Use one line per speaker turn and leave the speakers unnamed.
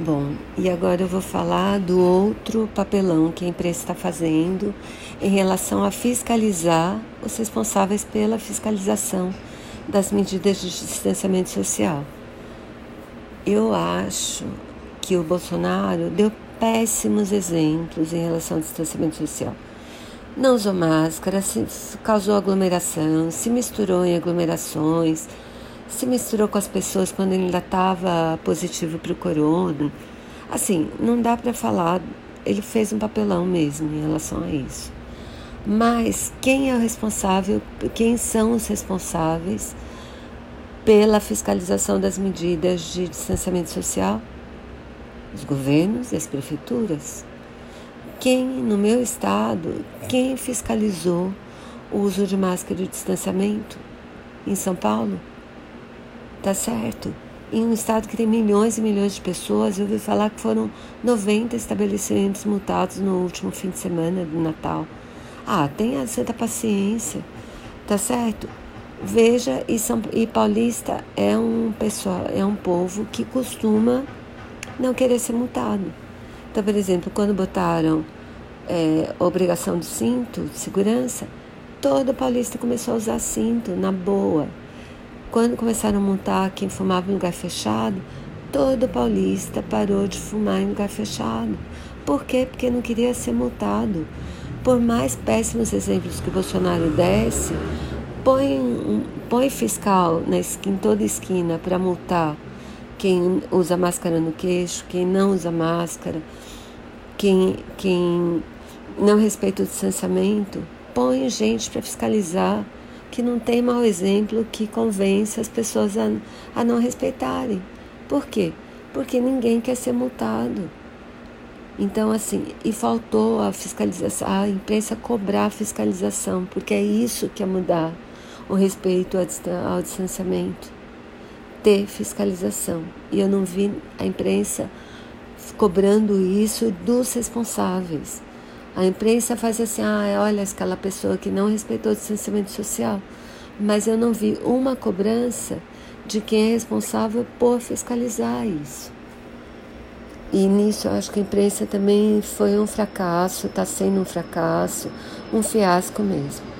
Bom, e agora eu vou falar do outro papelão que a imprensa está fazendo em relação a fiscalizar os responsáveis pela fiscalização das medidas de distanciamento social. Eu acho que o Bolsonaro deu péssimos exemplos em relação ao distanciamento social. Não usou máscara, causou aglomeração, se misturou em aglomerações se misturou com as pessoas quando ele ainda estava positivo para o corona. Assim, não dá para falar, ele fez um papelão mesmo em relação a isso. Mas quem é o responsável, quem são os responsáveis pela fiscalização das medidas de distanciamento social? Os governos e as prefeituras. Quem, no meu estado, quem fiscalizou o uso de máscara de distanciamento? Em São Paulo? Tá certo? Em um estado que tem milhões e milhões de pessoas, eu ouvi falar que foram 90 estabelecimentos multados no último fim de semana do Natal. Ah, tenha certa paciência, tá certo? Veja, e, São, e Paulista é um pessoal, é um povo que costuma não querer ser multado. Então, por exemplo, quando botaram é, obrigação de cinto de segurança, todo paulista começou a usar cinto na boa. Quando começaram a montar quem fumava em lugar fechado, todo paulista parou de fumar em lugar fechado. Por quê? Porque não queria ser multado. Por mais péssimos exemplos que o Bolsonaro desse, põe, põe fiscal na esquina, em toda esquina para multar quem usa máscara no queixo, quem não usa máscara, quem, quem não respeita o distanciamento, põe gente para fiscalizar que não tem mau exemplo que convence as pessoas a, a não respeitarem. Por quê? Porque ninguém quer ser multado. Então, assim, e faltou a fiscalização, a imprensa cobrar a fiscalização, porque é isso que é mudar o respeito ao distanciamento. Ter fiscalização. E eu não vi a imprensa cobrando isso dos responsáveis. A imprensa faz assim, ah, olha aquela pessoa que não respeitou o distanciamento social, mas eu não vi uma cobrança de quem é responsável por fiscalizar isso. E nisso eu acho que a imprensa também foi um fracasso, está sendo um fracasso, um fiasco mesmo.